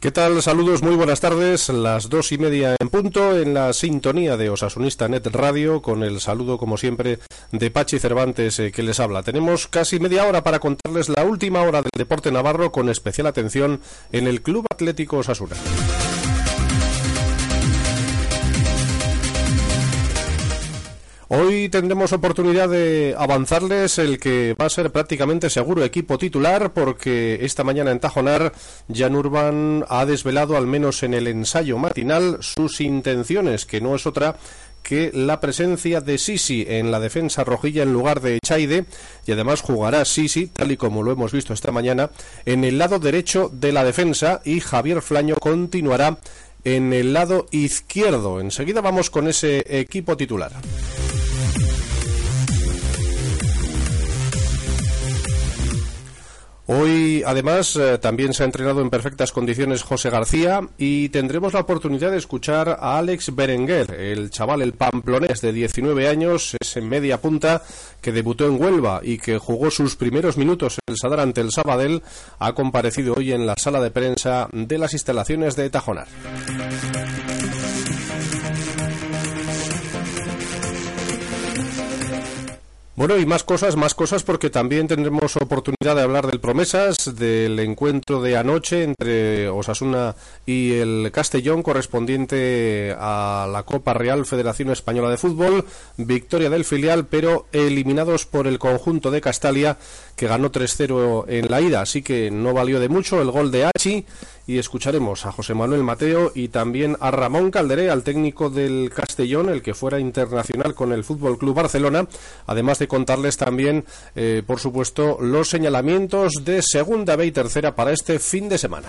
¿Qué tal? Saludos, muy buenas tardes. Las dos y media en punto en la sintonía de Osasunista Net Radio con el saludo, como siempre, de Pachi Cervantes eh, que les habla. Tenemos casi media hora para contarles la última hora del deporte navarro con especial atención en el Club Atlético Osasuna. Hoy tendremos oportunidad de avanzarles el que va a ser prácticamente seguro equipo titular porque esta mañana en Tajonar Jan Urban ha desvelado al menos en el ensayo matinal sus intenciones, que no es otra que la presencia de Sisi en la defensa rojilla en lugar de Chaide y además jugará Sisi, tal y como lo hemos visto esta mañana, en el lado derecho de la defensa y Javier Flaño continuará en el lado izquierdo. Enseguida vamos con ese equipo titular. Hoy, además, eh, también se ha entrenado en perfectas condiciones José García y tendremos la oportunidad de escuchar a Alex Berenguer, el chaval, el pamplonés de 19 años, es en media punta, que debutó en Huelva y que jugó sus primeros minutos en el Sadar ante el Sabadell, ha comparecido hoy en la sala de prensa de las instalaciones de Tajonar. Bueno, y más cosas, más cosas, porque también tendremos oportunidad de hablar del Promesas, del encuentro de anoche entre Osasuna y el Castellón, correspondiente a la Copa Real Federación Española de Fútbol. Victoria del filial, pero eliminados por el conjunto de Castalia, que ganó 3-0 en la ida. Así que no valió de mucho el gol de Hachi y escucharemos a José Manuel Mateo y también a Ramón Calderé, al técnico del Castellón, el que fuera internacional con el Fútbol Club Barcelona, además de contarles también, eh, por supuesto, los señalamientos de segunda B y tercera para este fin de semana.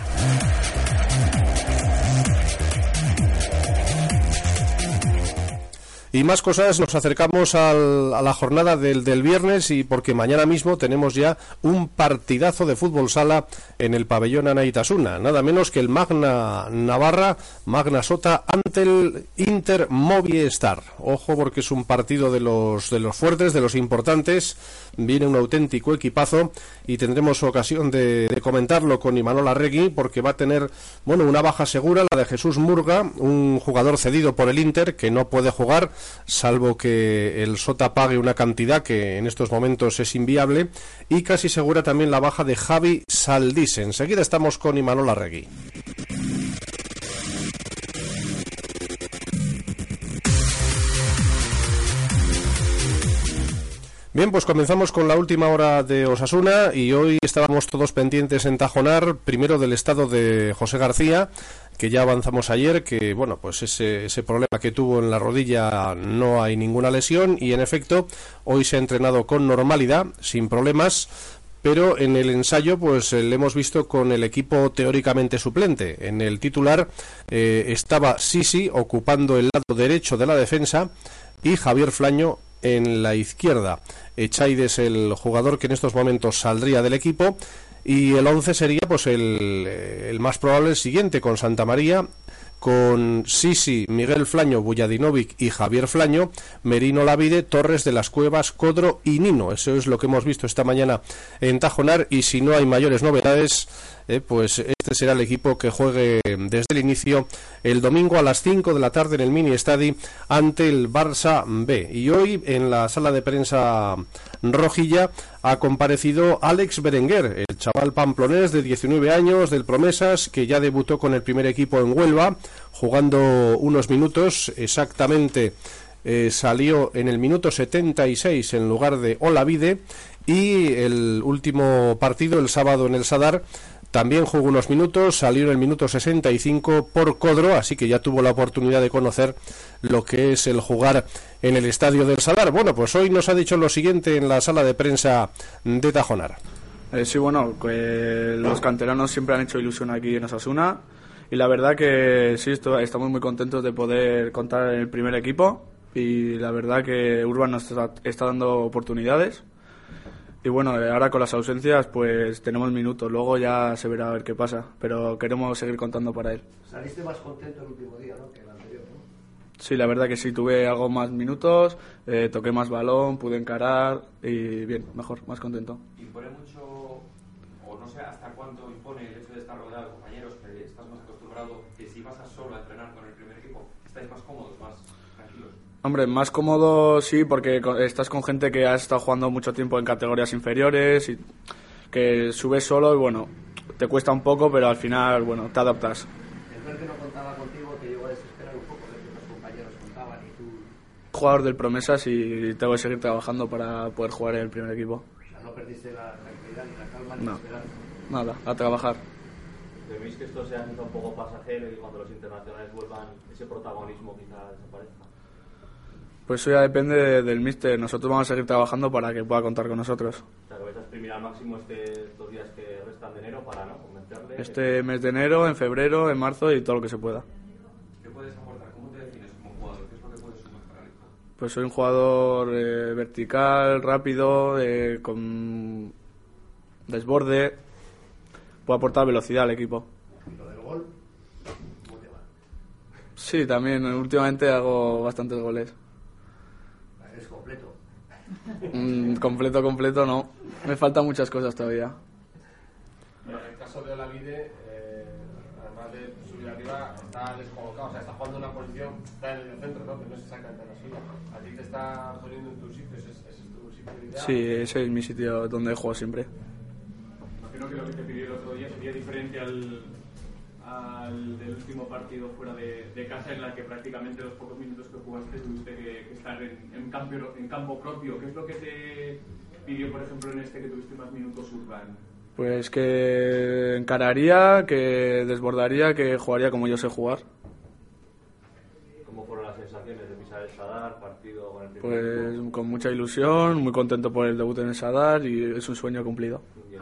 Y más cosas, nos acercamos a la jornada del, del, viernes y porque mañana mismo tenemos ya un partidazo de fútbol sala en el pabellón Anaitasuna, nada menos que el Magna Navarra, Magna Sota ante el Inter Movistar. Ojo porque es un partido de los, de los fuertes, de los importantes, viene un auténtico equipazo y tendremos ocasión de, de comentarlo con Imanol Arregui porque va a tener, bueno, una baja segura, la de Jesús Murga, un jugador cedido por el Inter que no puede jugar salvo que el Sota pague una cantidad que en estos momentos es inviable, y casi segura también la baja de Javi Saldís. Enseguida estamos con Imanol Arregui. Bien, pues comenzamos con la última hora de Osasuna y hoy estábamos todos pendientes en Tajonar, primero del estado de José García, que ya avanzamos ayer, que bueno, pues ese, ese problema que tuvo en la rodilla no hay ninguna lesión y en efecto hoy se ha entrenado con normalidad, sin problemas, pero en el ensayo pues le hemos visto con el equipo teóricamente suplente. En el titular eh, estaba Sisi ocupando el lado derecho de la defensa y Javier Flaño en la izquierda. Echaide es el jugador que en estos momentos saldría del equipo y el 11 sería pues el, el más probable el siguiente con Santa María con Sisi, Miguel Flaño, Bujadinovic y Javier Flaño, Merino Lavide, Torres de las Cuevas, Codro y Nino. Eso es lo que hemos visto esta mañana en Tajonar y si no hay mayores novedades, eh, pues este será el equipo que juegue desde el inicio el domingo a las 5 de la tarde en el Mini Estadi ante el Barça B. Y hoy en la sala de prensa rojilla ha comparecido Alex Berenguer, el chaval pamplonés de 19 años del Promesas que ya debutó con el primer equipo en Huelva, jugando unos minutos exactamente. Eh, salió en el minuto 76 en lugar de Olavide y el último partido el sábado en el Sadar también jugó unos minutos, salió en el minuto 65 por Codro, así que ya tuvo la oportunidad de conocer lo que es el jugar en el estadio del Salar. Bueno, pues hoy nos ha dicho lo siguiente en la sala de prensa de Tajonar. Eh, sí, bueno, los canteranos siempre han hecho ilusión aquí en Osasuna y la verdad que sí, estamos muy contentos de poder contar en el primer equipo y la verdad que Urban nos está dando oportunidades y bueno, eh, ahora con las ausencias pues tenemos minutos, luego ya se verá a ver qué pasa, pero queremos seguir contando para él. Saliste más contento el último día ¿no? que el anterior, ¿no? Sí, la verdad que sí, tuve algo más minutos, eh, toqué más balón, pude encarar y bien, mejor, más contento. ¿Impone mucho, o no sé hasta cuánto impone el hecho de estar rodeado de compañeros que estás más si vas a solo a entrenar con el primer equipo, estáis más cómodos. Hombre, más cómodo sí, porque co- estás con gente que ha estado jugando mucho tiempo en categorías inferiores y que subes solo y bueno, te cuesta un poco, pero al final, bueno, te adaptas. El ver que no contaba contigo te llegó a desesperar un poco, ver que otros compañeros contaban y tú Jugador del Promesas y tengo que seguir trabajando para poder jugar en el primer equipo. o sea, no perdiste la tranquilidad ni la calma ni No. la esperanza. Nada, a trabajar. ¿Teméis que esto sea un poco pasajero y cuando los internacionales vuelvan ese protagonismo quizá desaparezca? Pues eso ya depende de- del míster. Nosotros vamos a seguir trabajando para que pueda contar con nosotros. O sea, que vais a exprimir al máximo este, estos días que restan de enero para ¿no? convencerle. Este mes de enero, en febrero, en marzo y todo lo que se pueda. ¿Qué puedes aportar? ¿Cómo te defines como jugador? ¿Qué es lo que puedes sumar para el equipo? Pues soy un jugador eh, vertical, rápido, eh, con desborde. Puedo aportar velocidad al equipo. Y lo del gol, ¿cómo te va? Sí, también últimamente hago bastantes goles. Mm, completo, completo no. Me faltan muchas cosas todavía. Bueno, en el caso de Olavide, eh, además de subir arriba, está descolocado, o sea, está jugando en una posición, está en el centro, ¿no? Que no es exactamente la suya. A ti te está poniendo en tu sitio, ese es, ese es tu sitio ideal. Sí, ese es mi sitio donde juego siempre. Imagino que lo que te pidió el otro día sería diferente al, al del último partido fuera de, de casa, en la que prácticamente los pocos minutos que jugaste tuviste que, que estar en, en, campo, en campo propio. ¿Qué es lo que te pidió, por ejemplo, en este que tuviste más minutos Urban? Pues que encararía, que desbordaría, que jugaría como yo sé jugar. ¿Cómo fueron las sensaciones de pisar el Sadar, partido con el primer Pues con mucha ilusión, muy contento por el debut en el Sadar y es un sueño cumplido. Y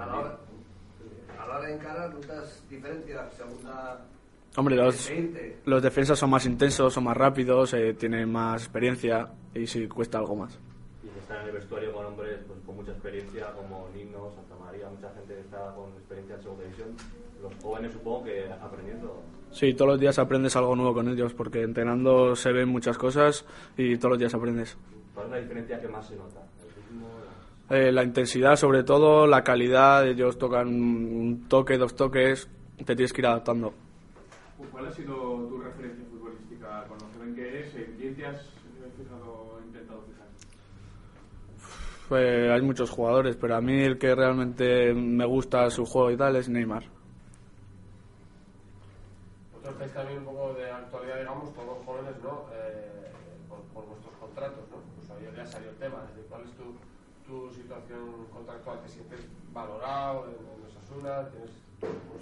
el A la hora, a la hora de encarar, ¿notas diferencia? Segunda, Hombre, los, 20. los defensas son más intensos, son más rápidos, eh, tienen más experiencia y sí cuesta algo más. Y que están en el vestuario con hombres pues, con mucha experiencia, como Nino, Santa María, mucha gente que está con experiencia en segunda división. Los jóvenes supongo que aprendiendo. Sí, todos los días aprendes algo nuevo con ellos porque entrenando se ven muchas cosas y todos los días aprendes. ¿Cuál es la diferencia que más se nota? Eh, la intensidad sobre todo, la calidad, ellos tocan un toque, dos toques, te tienes que ir adaptando. ¿Cuál ha sido tu referencia futbolística con lo joven que eres? ¿En quién te has eh, fijado, intentado fijar? Pues hay muchos jugadores, pero a mí el que realmente me gusta su juego y tal es Neymar. Vosotros estáis también un poco de actualidad, digamos, todos jóvenes, ¿no? Eh, por, por vuestros contratos, ¿no? Pues ayer ya salió el tema. Desde ¿Cuál es tu, tu situación contractual? ¿Te sientes valorado en, en Osasuna? ¿Tienes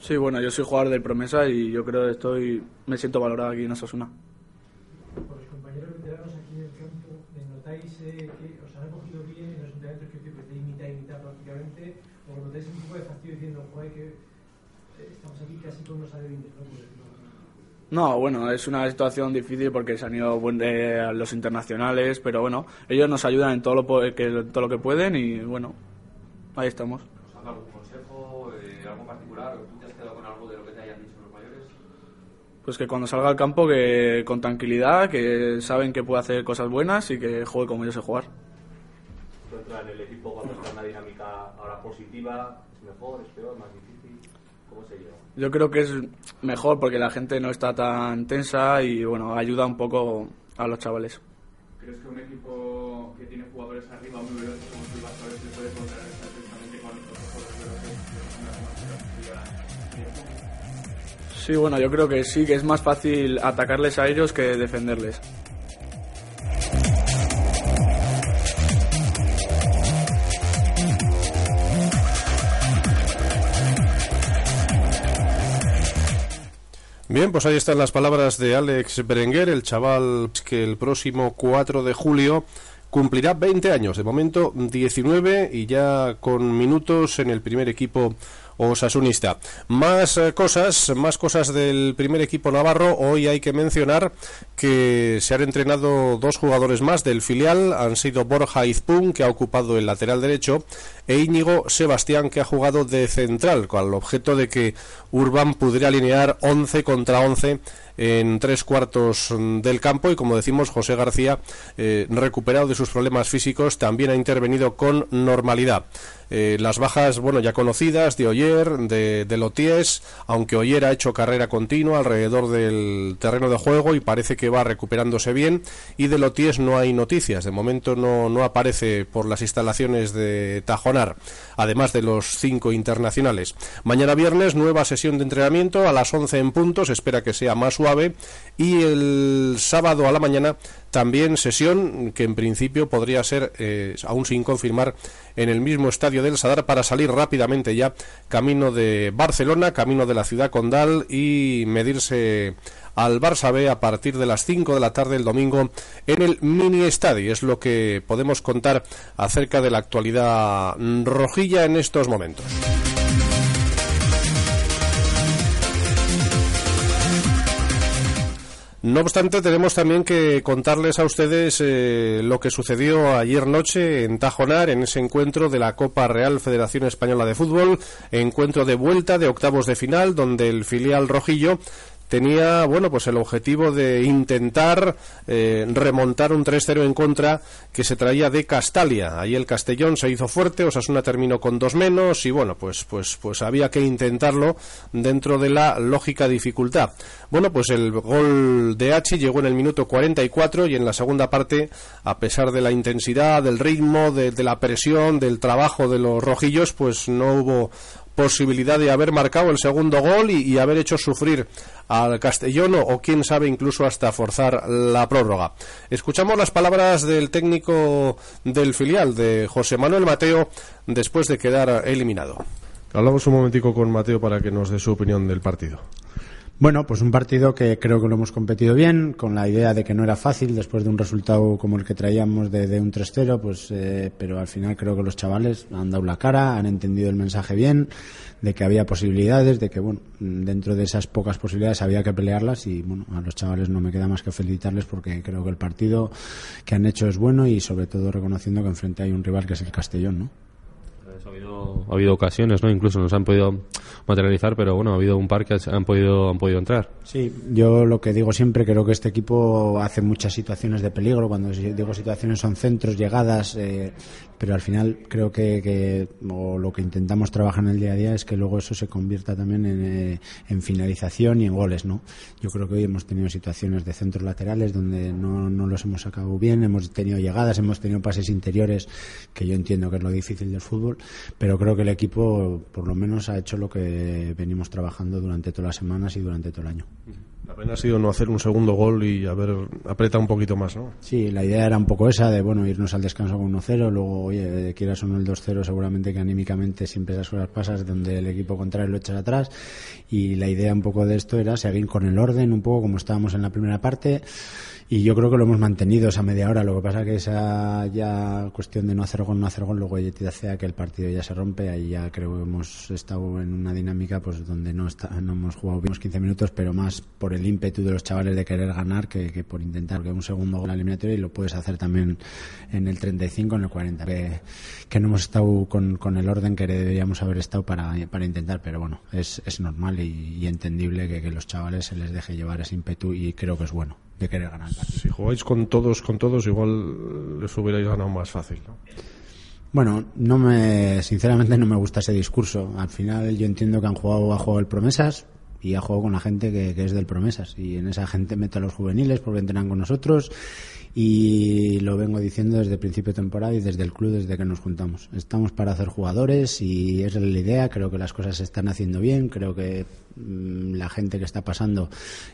Sí, bueno, yo soy jugador del Promesa y yo creo que estoy, me siento valorado aquí en Osasuna. Por los compañeros veteranos aquí en el campo, ¿notáis eh, que os han acogido bien en los entrenamientos que estáis mitad y mitad prácticamente? ¿O notáis un poco de fastidio diciendo, joder, que eh, estamos aquí casi con unos alevines, ¿no? No, bueno, es una situación difícil porque se han ido buen- eh, los internacionales, pero bueno, ellos nos ayudan en todo lo, que, todo lo que pueden y bueno, ahí estamos. ¿Os han dado algún consejo, eh, algo particular? ¿O tú te has quedado con algo de lo que te hayan dicho los mayores? Pues que cuando salga al campo que con tranquilidad, que saben que puede hacer cosas buenas y que juegue como yo sé jugar. ¿Tú entras en el equipo cuando está en una dinámica ahora positiva? ¿Es mejor, es peor, más difícil? ¿Cómo se lleva? Yo creo que es mejor porque la gente no está tan tensa y bueno, ayuda un poco a los chavales. ¿Crees que un equipo que tiene jugadores arriba muy veloces como el Barça se puede contrarrestar precisamente con otros jugadores veloces que son una más Sí, bueno, yo creo que sí, que es más fácil atacarles a ellos que defenderles. Bien, pues ahí están las palabras de Alex Berenguer, el chaval que el próximo 4 de julio cumplirá 20 años, de momento 19 y ya con minutos en el primer equipo osasunista. Más eh, cosas, más cosas del primer equipo navarro. Hoy hay que mencionar que se han entrenado dos jugadores más del filial. Han sido Borja Izpun, que ha ocupado el lateral derecho, e Íñigo Sebastián, que ha jugado de central, con el objeto de que Urban pudiera alinear 11 contra 11 en tres cuartos del campo y como decimos José García eh, recuperado de sus problemas físicos también ha intervenido con normalidad. Eh, las bajas, bueno, ya conocidas de Oyer, de, de Loties, aunque Oyer ha hecho carrera continua alrededor del terreno de juego y parece que va recuperándose bien, y de Loties no hay noticias, de momento no, no aparece por las instalaciones de Tajonar, además de los cinco internacionales. Mañana viernes, nueva sesión de entrenamiento a las 11 en punto, espera que sea más y el sábado a la mañana también sesión que en principio podría ser, eh, aún sin confirmar, en el mismo estadio del Sadar para salir rápidamente ya camino de Barcelona, camino de la ciudad condal y medirse al Barça B a partir de las 5 de la tarde el domingo en el mini estadio. Es lo que podemos contar acerca de la actualidad rojilla en estos momentos. No obstante, tenemos también que contarles a ustedes eh, lo que sucedió ayer noche en Tajonar, en ese encuentro de la Copa Real Federación Española de Fútbol, encuentro de vuelta de octavos de final, donde el filial rojillo tenía bueno pues el objetivo de intentar eh, remontar un 3-0 en contra que se traía de Castalia. Ahí el Castellón se hizo fuerte Osasuna terminó con dos menos y bueno pues pues pues había que intentarlo dentro de la lógica dificultad. Bueno pues el gol de H llegó en el minuto 44 y en la segunda parte a pesar de la intensidad del ritmo de, de la presión del trabajo de los rojillos pues no hubo posibilidad de haber marcado el segundo gol y, haber hecho sufrir al Castellón o, o, quién sabe incluso hasta forzar la prórroga. Escuchamos las palabras del técnico del filial de José Manuel Mateo después de quedar eliminado. Hablamos un momentico con Mateo para que nos dé su opinión del partido. Bueno, pues un partido que creo que lo hemos competido bien, con la idea de que no era fácil después de un resultado como el que traíamos de, un 3-0, pues, eh, pero al final creo que los chavales han dado la cara, han entendido el mensaje bien, de que había posibilidades, de que bueno, dentro de esas pocas posibilidades había que pelearlas y bueno, a los chavales no me queda más que felicitarles porque creo que el partido que han hecho es bueno y sobre todo reconociendo que enfrente hay un rival que es el Castellón, ¿no? Ha habido, ha habido ocasiones, ¿no? Incluso nos han podido materializar, pero bueno, ha habido un par que han podido, han podido entrar. Sí, yo lo que digo siempre, creo que este equipo hace muchas situaciones de peligro. Cuando digo situaciones son centros, llegadas, eh, pero al final creo que, que o lo que intentamos trabajar en el día a día es que luego eso se convierta también en, eh, en finalización y en goles, ¿no? Yo creo que hoy hemos tenido situaciones de centros laterales donde no, no los hemos sacado bien, hemos tenido llegadas, hemos tenido pases interiores, que yo entiendo que es lo difícil del fútbol, pero creo que el equipo por lo menos ha hecho lo que venimos trabajando durante todas las semanas y durante todo el año. La pena ha sido no hacer un segundo gol y haber apretado un poquito más, ¿no? Sí, la idea era un poco esa de, bueno, irnos al descanso con 1-0, luego, oye, quieras o no el 2-0, seguramente que anímicamente siempre esas cosas pasas donde el equipo contrario lo echas atrás y la idea un poco de esto era seguir con el orden, un poco como estábamos en la primera parte y yo creo que lo hemos mantenido esa media hora. Lo que pasa que esa ya cuestión de no hacer gol, no hacer gol, luego ya hace que el partido ya se rompe. Ahí ya creo que hemos estado en una dinámica pues donde no, está, no hemos jugado los 15 minutos, pero más por el ímpetu de los chavales de querer ganar que, por intentar que un segundo gol eliminatorio y lo puedes hacer también en el 35, en el 40. Que, no hemos estado con, con, el orden que deberíamos haber estado para, para intentar, pero bueno, es, es normal y, y entendible que, que los chavales se les deje llevar ese ímpetu y creo que es bueno de querer ganar el partido. Si jugáis con todos, con todos, igual les hubierais ganado más fácil, ¿no? Bueno, no me, sinceramente no me gusta ese discurso. Al final yo entiendo que han jugado, ha jugado el Promesas y ha jugado con la gente que, que es del Promesas. Y en esa gente meto a los juveniles porque entrenan con nosotros y lo vengo diciendo desde el principio de temporada y desde el club desde que nos juntamos. Estamos para hacer jugadores y es la idea, creo que las cosas se están haciendo bien, creo que mmm, la gente que está pasando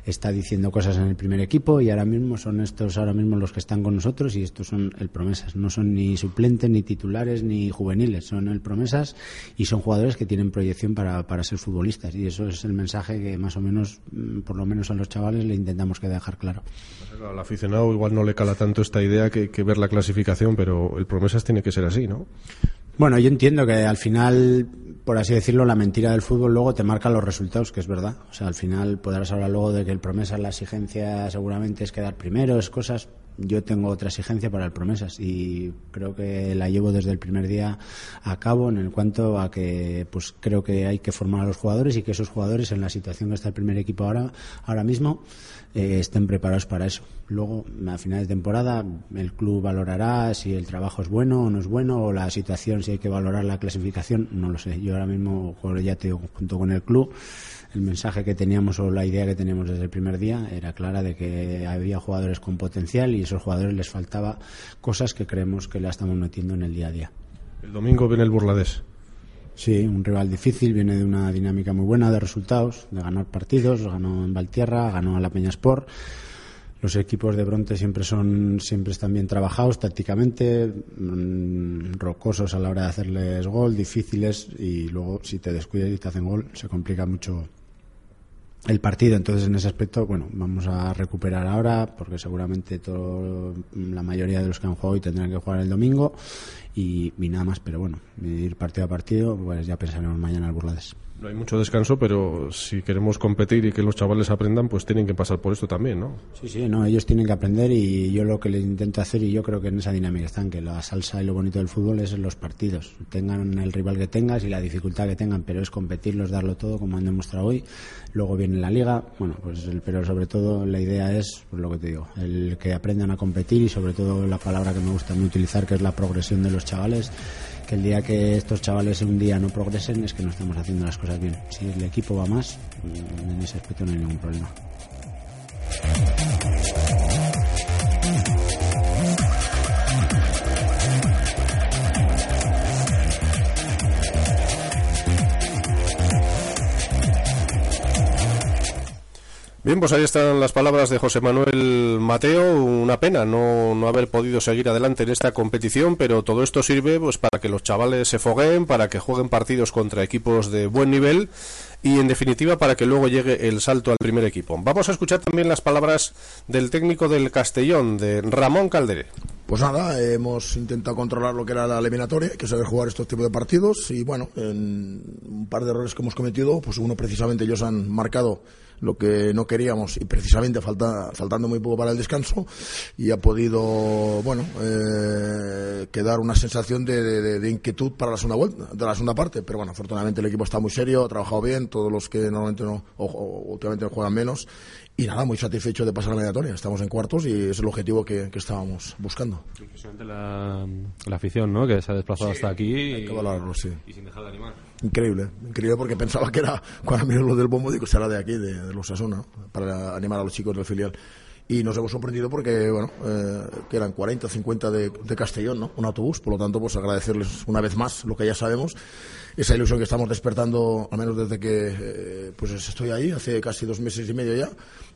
está diciendo cosas en el primer equipo y ahora mismo son estos ahora mismo los que están con nosotros y estos son el promesas, no son ni suplentes ni titulares ni juveniles, son el promesas y son jugadores que tienen proyección para, para ser futbolistas. Y eso es el mensaje que más o menos, mm, por lo menos a los chavales le intentamos que dejar claro. Al aficionado igual no le cala tanto esta idea que, que, ver la clasificación, pero el promesas tiene que ser así, ¿no? Bueno, yo entiendo que al final, por así decirlo, la mentira del fútbol luego te marca los resultados, que es verdad. O sea, al final podrás hablar luego de que el promesa, la exigencia seguramente es quedar primero, es cosas. yo tengo otra exigencia para el Promesas y creo que la llevo desde el primer día a cabo en el cuanto a que pues creo que hay que formar a los jugadores y que esos jugadores en la situación que está el primer equipo ahora, ahora mismo eh, estén preparados para eso. Luego, a final de temporada, el club valorará si el trabajo es bueno o no es bueno, o la situación, si hay que valorar la clasificación, no lo sé. Yo ahora mismo, ya te digo, junto con el club, el mensaje que teníamos o la idea que teníamos desde el primer día era clara de que había jugadores con potencial y a esos jugadores les faltaba cosas que creemos que la estamos metiendo en el día a día. El domingo viene el Burladés. Sí, un rival difícil, viene de una dinámica muy buena de resultados, de ganar partidos, ganó en Valtierra, ganó a la Peña Sport. Los equipos de Bronte siempre son siempre están bien trabajados tácticamente, mm, rocosos a la hora de hacerles gol, difíciles y luego si te descuidas y te hacen gol se complica mucho el partido. Entonces, en ese aspecto, bueno, vamos a recuperar ahora, porque seguramente todo, la mayoría de los que han jugado hoy tendrán que jugar el domingo y, y nada más. Pero bueno, ir partido a partido, pues ya pensaremos mañana al Burlades. No hay mucho descanso, pero si queremos competir y que los chavales aprendan, pues tienen que pasar por esto también, ¿no? Sí, sí, no, ellos tienen que aprender y yo lo que les intento hacer, y yo creo que en esa dinámica están, que la salsa y lo bonito del fútbol es en los partidos. Tengan el rival que tengas y la dificultad que tengan, pero es competirlos, darlo todo, como han demostrado hoy. Luego viene la liga, bueno, pues el, pero sobre todo la idea es, pues lo que te digo, el que aprendan a competir y sobre todo la palabra que me gusta utilizar, que es la progresión de los chavales que el día que estos chavales un día no progresen es que no estamos haciendo las cosas bien. Si el equipo va más, en ese aspecto no hay ningún problema. Bien, pues ahí están las palabras de José Manuel Mateo. Una pena no, no haber podido seguir adelante en esta competición, pero todo esto sirve pues para que los chavales se fogueen, para que jueguen partidos contra equipos de buen nivel y en definitiva para que luego llegue el salto al primer equipo. Vamos a escuchar también las palabras del técnico del Castellón, de Ramón Calderé. Pues nada, hemos intentado controlar lo que era la eliminatoria, que saber jugar estos tipos de partidos y bueno, en un par de errores que hemos cometido, pues uno precisamente ellos han marcado lo que no queríamos y precisamente falta, faltando muy poco para el descanso y ha podido bueno eh, quedar una sensación de, inquietud para la segunda vuelta de la segunda parte. Pero bueno afortunadamente el equipo está muy serio ha trabajado bien todos los que normalmente no o, últimamente juegan menos y nada, muy satisfecho de pasar la mediatoria. Estamos en cuartos y es el objetivo que, estábamos buscando. Impresionante la, la, afición, ¿no? Que se ha desplazado hasta aquí y, y, sin dejar de animar. Increíble, increíble porque pensaba que era, cuando miro lo del bombo, digo, será de aquí, de, los Asuna, para animar a los chicos del filial y nos hemos sorprendido porque, bueno, eh, que eran 40, 50 de, de, Castellón, ¿no? Un autobús, por lo tanto, pues agradecerles una vez más lo que ya sabemos, esa ilusión que estamos despertando, al menos desde que, eh, pues estoy ahí, hace casi dos meses y medio ya,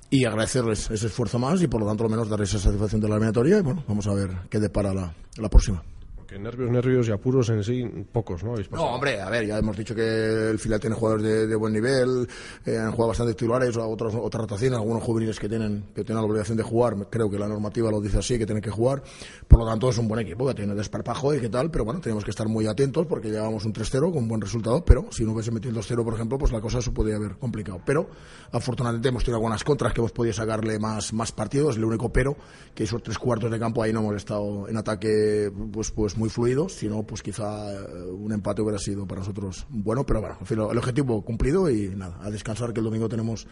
y agradecerles ese esfuerzo más y por lo tanto, lo menos darles esa satisfacción de la eliminatoria y, bueno, vamos a ver qué depara la, la próxima. Que nervios, nervios y apuros en sí, pocos, ¿no? No, hombre, a ver, ya hemos dicho que el filial tiene jugadores de, buen nivel, eh, han jugado bastantes titulares, otras, otras rotaciones, algunos juveniles que tienen, que tienen la obligación de jugar, creo que la normativa lo dice así, que tienen que jugar, por lo tanto es un buen equipo, que tiene desparpajo y qué tal, pero bueno, tenemos que estar muy atentos porque llevamos un 3-0 con buen resultado, pero si no hubiese metido el 2-0, por ejemplo, pues la cosa se podría haber complicado. Pero afortunadamente hemos tenido algunas contras que hemos podido sacarle más, más partidos, el único pero, que esos tres cuartos de campo ahí no hemos estado en ataque pues, pues muy fluidos, sino pues quizá eh, un empate hubiera sido para nosotros bueno, pero bueno, el objetivo cumplido y nada, a descansar que el domingo tenemos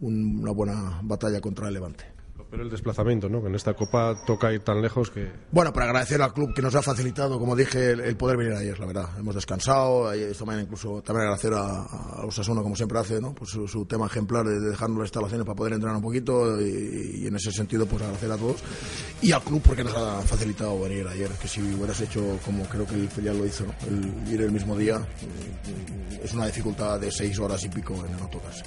una buena batalla contra el Levante. Pero el desplazamiento, ¿no? Que en esta Copa toca ir tan lejos que... Bueno, para agradecer al club que nos ha facilitado, como dije, el, poder venir ayer, la verdad. Hemos descansado, esta mañana incluso también agradecer a, a Osasuna, como siempre hace, ¿no? Pues su, tema ejemplar de dejarnos las instalaciones para poder entrenar un poquito y, en ese sentido, pues agradecer a todos. Y al club porque nos ha facilitado venir ayer, que si hubieras hecho como creo que el filial lo hizo, el ir el mismo día, es una dificultad de seis horas y pico en el autocase.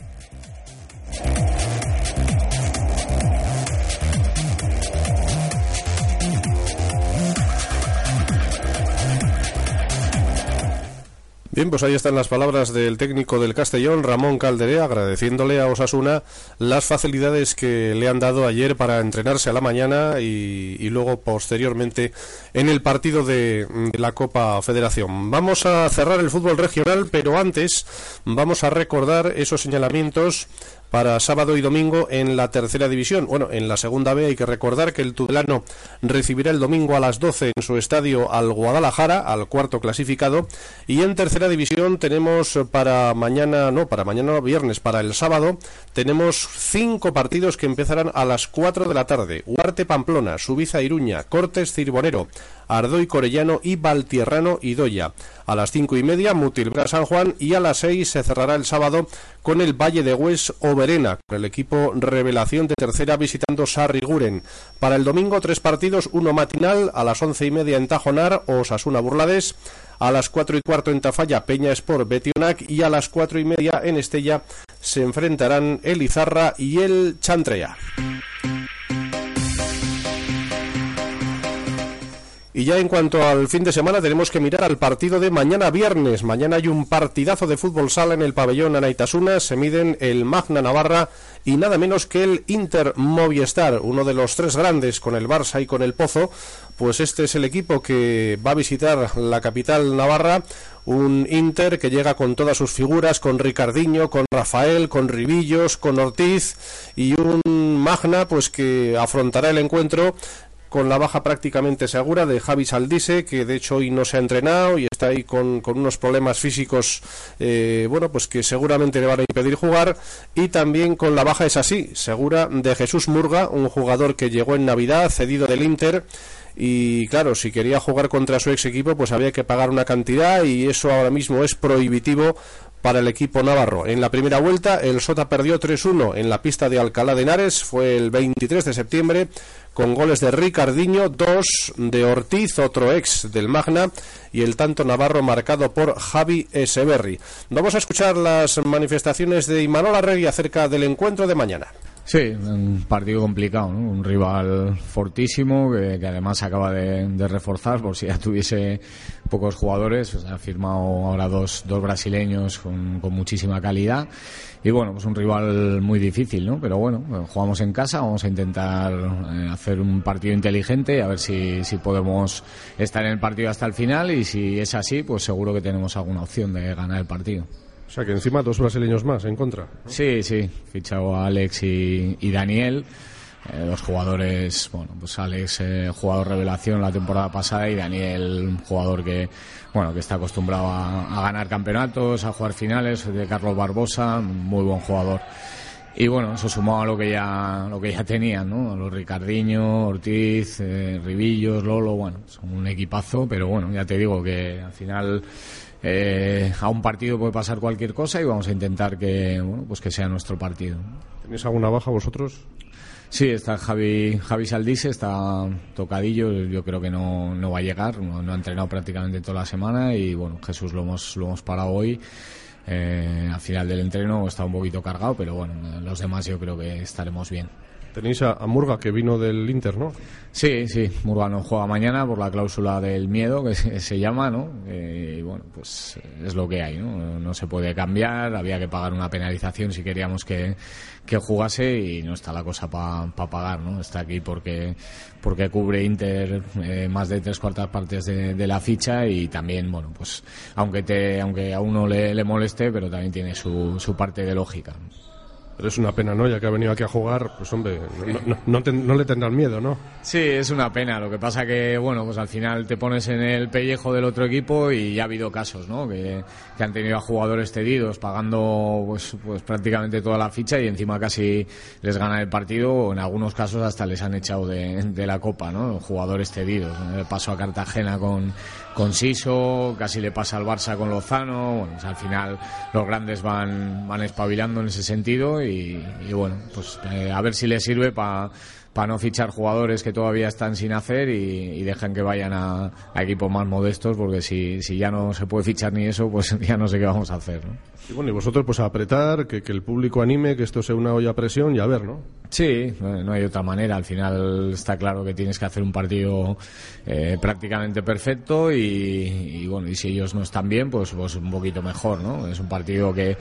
Bien, pues ahí están las palabras del técnico del Castellón, Ramón Calderé, agradeciéndole a Osasuna las facilidades que le han dado ayer para entrenarse a la mañana y, luego posteriormente en el partido de la Copa Federación. Vamos a cerrar el fútbol regional, pero antes vamos a recordar esos señalamientos para sábado y domingo en la tercera división. Bueno, en la segunda B hay que recordar que el Tudelano recibirá el domingo a las 12 en su estadio al Guadalajara, al cuarto clasificado, y en tercera división tenemos para mañana, no, para mañana viernes, para el sábado, tenemos cinco partidos que empezarán a las 4 de la tarde. Huarte Pamplona, Subiza Iruña, Cortes Cirbonero, Ardoy Corellano y Valtierrano y Doya. A las cinco y media, Mutilbra San Juan y a las seis se cerrará el sábado con el Valle de Hues o Verena, con el equipo Revelación de tercera visitando Sarriguren. Para el domingo, tres partidos, uno matinal a las once y media en Tajonar o Sasuna Burlades. A las cuatro y cuarto en Tafalla, Peña Sport, Betionac y a las cuatro y media en Estella se enfrentarán el Izarra y el Chantrea. Y ya en cuanto al fin de semana tenemos que mirar al partido de mañana viernes. Mañana hay un partidazo de fútbol sala en el pabellón Anaitasuna. Se miden el Magna Navarra y nada menos que el Inter Movistar, uno de los tres grandes con el Barça y con el Pozo. Pues este es el equipo que va a visitar la capital navarra. Un Inter que llega con todas sus figuras, con Ricardiño, con Rafael, con Ribillos, con Ortiz y un Magna pues que afrontará el encuentro con la baja prácticamente segura de Javi Saldise, que de hecho hoy no se ha entrenado y está ahí con, con unos problemas físicos, eh, bueno, pues que seguramente le van a impedir jugar, y también con la baja es así, segura de Jesús Murga, un jugador que llegó en Navidad, cedido del Inter, y claro, si quería jugar contra su ex equipo, pues había que pagar una cantidad y eso ahora mismo es prohibitivo para el equipo navarro. En la primera vuelta, el Sota perdió 3-1 en la pista de Alcalá de Henares, fue el 23 de septiembre, con goles de Ricardiño, dos de Ortiz, otro ex del Magna, y el tanto navarro marcado por Javi Eseberri. Vamos a escuchar las manifestaciones de Imanol Arregui acerca del encuentro de mañana. Sí, un partido complicado, ¿no? un rival fortísimo que, que además acaba de, reforzar por si ya tuviese pocos jugadores. Sea, ha firmado ahora dos, dos brasileños con, con, muchísima calidad y bueno, pues un rival muy difícil, ¿no? Pero bueno, jugamos en casa, vamos a intentar eh, hacer un partido inteligente a ver si, si podemos estar en el partido hasta el final y si es así, pues seguro que tenemos alguna opción de ganar el partido. O sea que encima dos brasileños más en contra. Sí, sí. Fichado a Alex y, y Daniel. Eh, dos jugadores, bueno, pues Alex, eh, jugador revelación la temporada pasada y Daniel, jugador que, bueno, que está acostumbrado a, a, ganar campeonatos, a jugar finales, de Carlos Barbosa, muy buen jugador. Y bueno, eso sumado a lo que ya, lo que ya tenían, ¿no? Los Ricardiño, Ortiz, eh, Ribillos, Lolo, bueno, son un equipazo, pero bueno, ya te digo que al final eh, a un partido puede pasar cualquier cosa y vamos a intentar que bueno pues que sea nuestro partido. ¿Tenéis alguna baja vosotros? Sí, está Javi, Javi Saldise, está tocadillo, yo creo que no, no va a llegar, no, no, ha entrenado prácticamente toda la semana y bueno, Jesús lo hemos, lo hemos parado hoy. Eh, al final del entreno está un poquito cargado, pero bueno, los demás yo creo que estaremos bien. Tenéis a, Murga que vino del Inter, ¿no? Sí, sí, Murga no juega mañana por la cláusula del miedo que se, se llama, ¿no? Eh, y bueno, pues es lo que hay, ¿no? No se puede cambiar, había que pagar una penalización si queríamos que, que jugase y no está la cosa para pa pagar, ¿no? Está aquí porque porque cubre Inter eh, más de tres cuartas partes de, de, la ficha y también, bueno, pues aunque te aunque a uno le, le moleste, pero también tiene su, su parte de lógica. Pero es una pena, ¿no? Ya que ha venido aquí a jugar, pues hombre, no, no, no, te, no, le tendrán miedo, ¿no? Sí, es una pena. Lo que pasa que, bueno, pues al final te pones en el pellejo del otro equipo y ya ha habido casos, ¿no? Que, han tenido a jugadores cedidos pagando pues, pues prácticamente toda la ficha y encima casi les ganan el partido o en algunos casos hasta les han echado de, de la copa, ¿no? Jugadores cedidos. ¿no? Paso a Cartagena con, con Siso, casi le pasa al Barça con Lozano. Bueno, pues al final los grandes van, van espabilando en ese sentido y, y bueno, pues eh, a ver si le sirve para para no fichar jugadores que todavía están sin hacer y, y dejan que vayan a, a equipos más modestos, porque si, si ya no se puede fichar ni eso, pues ya no sé qué vamos a hacer. ¿no? Y bueno, y vosotros pues a apretar, que, que el público anime, que esto sea una olla a presión y a ver, ¿no? Sí, no no hay otra manera. Al final está claro que tienes que hacer un partido eh, prácticamente perfecto y, y, bueno, y si ellos no están bien, pues, pues un poquito mejor, ¿no? Es un partido que,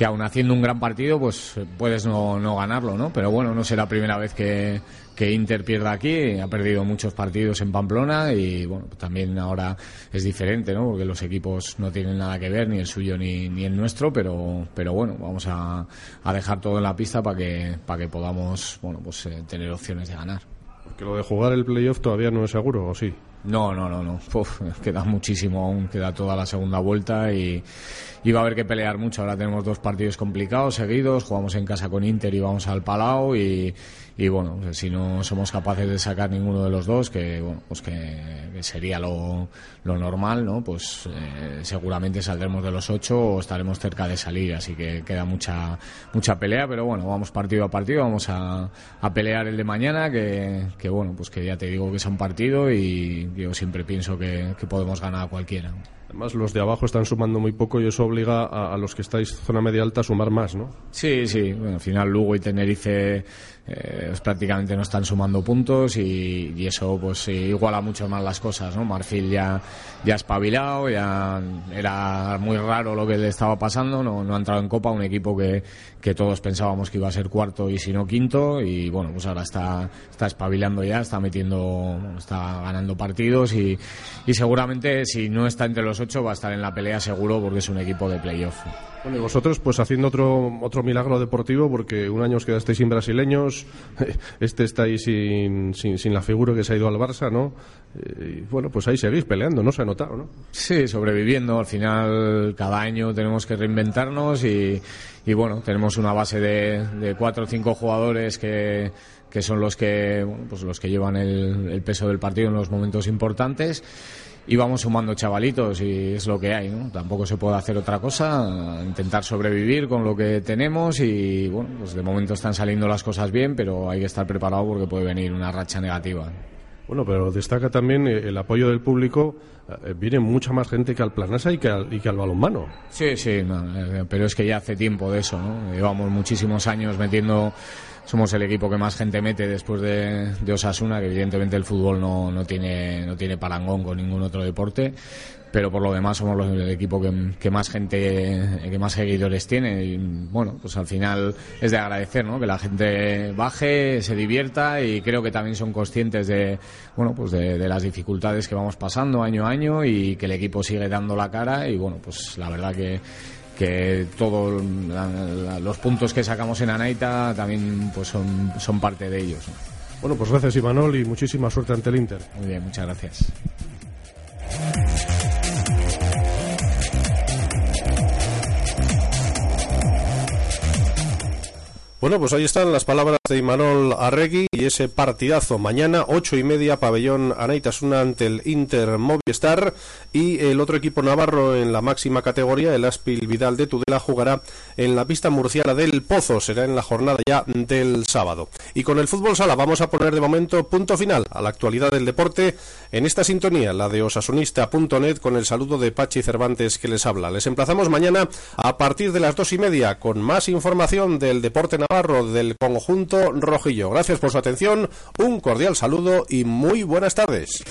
que aun haciendo un gran partido, pues puedes no, no ganarlo, ¿no? Pero bueno, no será la primera vez que, que Inter pierda aquí. Ha perdido muchos partidos en Pamplona y bueno, también ahora es diferente, ¿no? Porque los equipos no tienen nada que ver, ni el suyo ni, ni el nuestro, pero, pero bueno, vamos a, a dejar todo en la pista para que, para que podamos, bueno, pues eh, tener opciones de ganar. Porque lo de jugar el playoff todavía no es seguro, ¿o sí? No, no, no, no. Queda muchísimo aún, queda toda la segunda vuelta y, y va a haber que pelear mucho. Ahora tenemos dos partidos complicados seguidos, jugamos en casa con Inter y vamos al Palau y, y bueno, pues, si no somos capaces de sacar ninguno de los dos, que bueno, pues que, sería lo, lo normal, ¿no? Pues eh, seguramente saldremos de los ocho o estaremos cerca de salir, así que queda mucha mucha pelea, pero bueno, vamos partido a partido, vamos a, a pelear el de mañana, que, que bueno, pues que ya te digo que es un partido y yo siempre pienso que, que podemos ganar a cualquiera. Además, los de abajo están sumando muy poco y eso obliga a, a los que estáis zona media alta a sumar más, ¿no? Sí, sí. Bueno, al final Lugo y Tenerife eh, prácticamente no están sumando puntos y, eso pues eh, iguala mucho más las cosas, ¿no? Marfil ya ya espabilado, ya era muy raro lo que le estaba pasando, no, no ha entrado en Copa un equipo que, que todos pensábamos que iba a ser cuarto y si no quinto y bueno, pues ahora está está espabilando ya, está metiendo, está ganando partidos y, y seguramente si no está entre los ocho va a estar en la pelea seguro porque es un equipo de playoff. Bueno, y vosotros pues haciendo otro otro milagro deportivo porque un año os quedasteis sin brasileños, este estáis sin, sin, sin la figura que se ha ido al Barça, ¿no? Eh, y bueno, pues ahí seguís peleando, ¿no? Se ha notado, ¿no? Sí, sobreviviendo. Al final, cada año tenemos que reinventarnos y, y bueno, tenemos una base de, de cuatro o cinco jugadores que, que son los que, bueno, pues los que llevan el peso del partido en los momentos importantes y vamos sumando chavalitos y es lo que hay, ¿no? Tampoco se puede hacer otra cosa, intentar sobrevivir con lo que tenemos y bueno, pues de momento están saliendo las cosas bien, pero hay que estar preparado porque puede venir una racha negativa. Bueno, pero destaca también eh, el apoyo del público. eh, Viene mucha más gente que al Planasa y que al, y que al balonmano. Sí, sí, no, eh, pero es que ya hace tiempo de eso, ¿no? Llevamos muchísimos años metiendo, somos el equipo que más gente mete después de, Osasuna, que evidentemente el fútbol no, no, tiene, no tiene parangón con ningún otro deporte, pero por lo demás somos los- el equipo que, que más gente, que más seguidores tiene y bueno, pues al final es de agradecer, ¿no? Que la gente baje, se divierta y creo que también son conscientes de, bueno, pues de, de las dificultades que vamos pasando año a año y que el equipo sigue dando la cara y bueno, pues la verdad que que todos los puntos que sacamos en Anaita también pues son, son parte de ellos. ¿no? Bueno, pues gracias Imanol y muchísima suerte ante el Inter. Muy bien, muchas gracias. Bueno, pues ahí están las palabras de Imanol Arregui y ese partidazo mañana, ocho y media, pabellón Anaitasuna ante el Inter Movistar y el otro equipo navarro en la máxima categoría, el Aspil Vidal de Tudela, jugará en la pista murciana del Pozo, será en la jornada ya del sábado. Y con el fútbol sala vamos a poner de momento punto final a la actualidad del deporte en esta sintonía, la de osasunista.net, con el saludo de Pachi Cervantes que les habla. Les emplazamos mañana a partir de las dos y media con más información del deporte del conjunto rojillo. Gracias por su atención, un cordial saludo y muy buenas tardes.